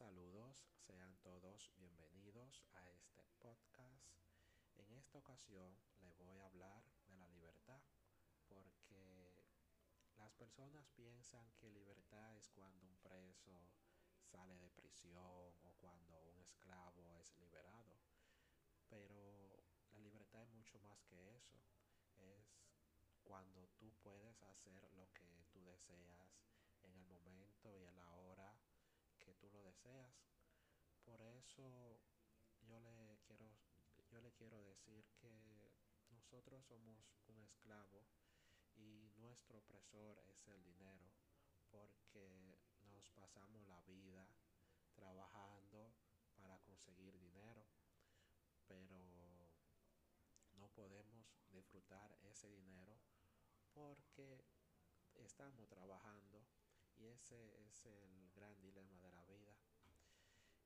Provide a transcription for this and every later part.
Saludos, sean todos bienvenidos a este podcast. En esta ocasión les voy a hablar de la libertad porque las personas piensan que libertad es cuando un preso sale de prisión o cuando un esclavo es liberado. Pero la libertad es mucho más que eso. Es cuando tú puedes hacer lo que tú deseas en el momento y a la hora tú lo deseas. Por eso yo le quiero yo le quiero decir que nosotros somos un esclavo y nuestro opresor es el dinero porque nos pasamos la vida trabajando para conseguir dinero, pero no podemos disfrutar ese dinero porque estamos trabajando y ese es el gran dilema de la vida.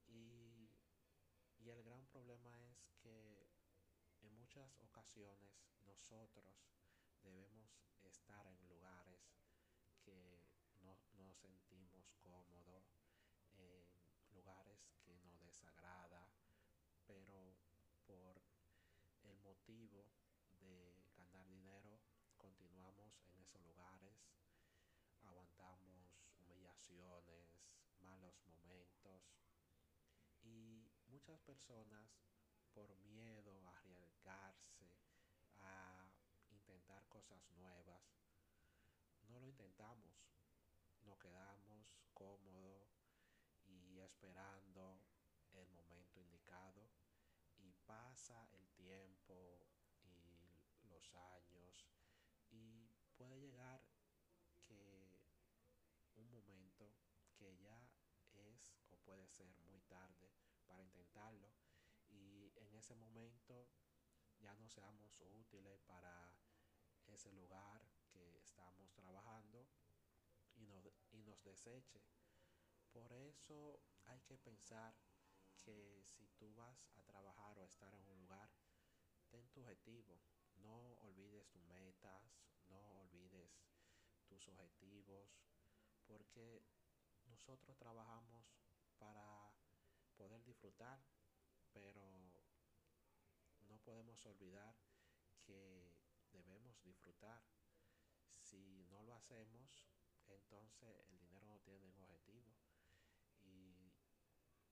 Y, y el gran problema es que en muchas ocasiones nosotros debemos estar en lugares que no nos sentimos cómodos, en lugares que nos desagrada, pero por el motivo de ganar dinero continuamos en esos lugares, aguantamos humillaciones, malos momentos. Y muchas personas por miedo a arriesgarse, a intentar cosas nuevas, no lo intentamos, nos quedamos cómodos y esperando el momento indicado. Y pasa el tiempo y los años y puede llegar que un momento que ya es o puede ser muy tarde para intentarlo y en ese momento ya no seamos útiles para ese lugar que estamos trabajando y nos, y nos deseche. Por eso hay que pensar que si tú vas a trabajar o a estar en un lugar, ten tu objetivo. No olvides tus metas, no olvides tus objetivos, porque nosotros trabajamos para poder disfrutar, pero no podemos olvidar que debemos disfrutar. Si no lo hacemos, entonces el dinero no tiene un objetivo y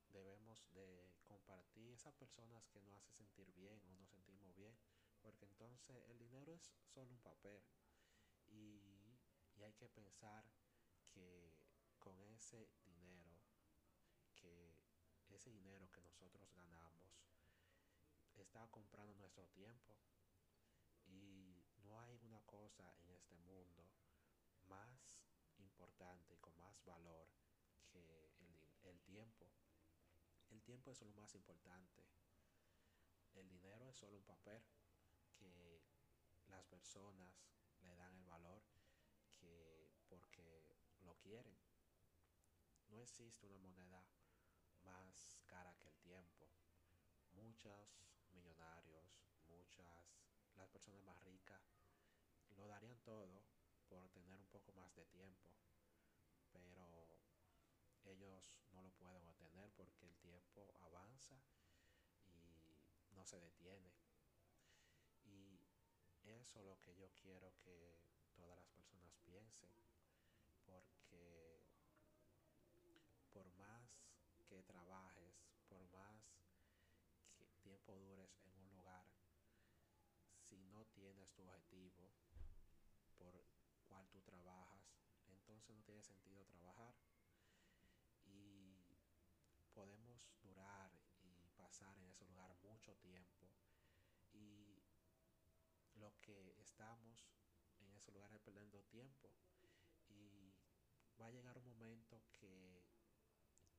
debemos de compartir esas personas que nos hacen sentir bien o nos sentimos bien, porque entonces el dinero es solo un papel y, y hay que pensar que con ese dinero, que ese dinero que nosotros ganamos, está comprando nuestro tiempo y no hay una cosa en este mundo más importante y con más valor que el, el tiempo. El tiempo es lo más importante. El dinero es solo un papel que las personas le dan el valor que porque lo quieren. No existe una moneda más cara que el tiempo. Muchos millonarios, muchas, las personas más ricas, lo darían todo por tener un poco más de tiempo, pero ellos no lo pueden obtener porque el tiempo avanza y no se detiene. Y eso es lo que yo quiero que todas las personas piensen, porque por más que trabajes, por más que tiempo dures en un lugar, si no tienes tu objetivo por cual tú trabajas, entonces no tiene sentido trabajar. Y podemos durar y pasar en ese lugar mucho tiempo. Y lo que estamos en ese lugar es perdiendo tiempo. Y va a llegar un momento que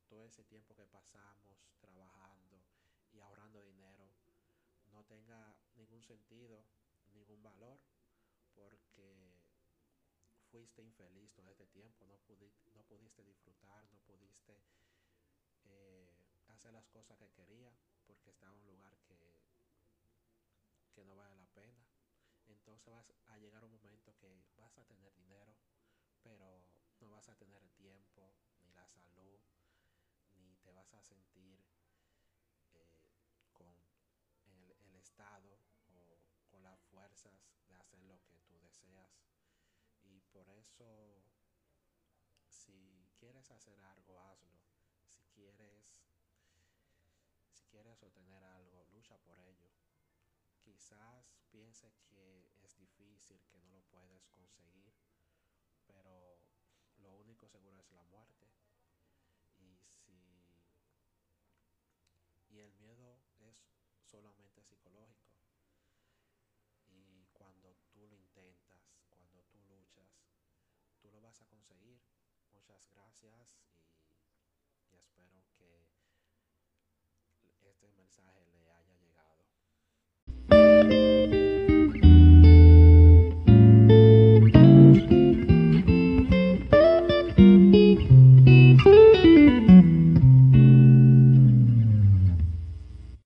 todo ese tiempo que pasamos trabajando y ahorrando dinero no tenga ningún sentido, ningún valor, porque fuiste infeliz todo este tiempo, no pudiste, disfrutar, no pudiste eh, hacer las cosas que quería, porque estaba en un lugar que, que no vale la pena. Entonces vas a llegar un momento que vas a tener dinero, pero no vas a tener el tiempo, ni la salud, ni te vas a sentir eh, con el, el estado o con las fuerzas de hacer lo que tú deseas. Y por eso, si quieres hacer algo, hazlo. Si quieres, si quieres obtener algo, lucha por ello. Quizás piense que es difícil, que no lo puedes conseguir, pero lo único seguro es la muerte. Y si y el miedo es solamente psicológico. Y cuando tú lo intentas, cuando tú luchas, tú lo vas a conseguir. Muchas gracias y, espero que este mensaje le haya llegado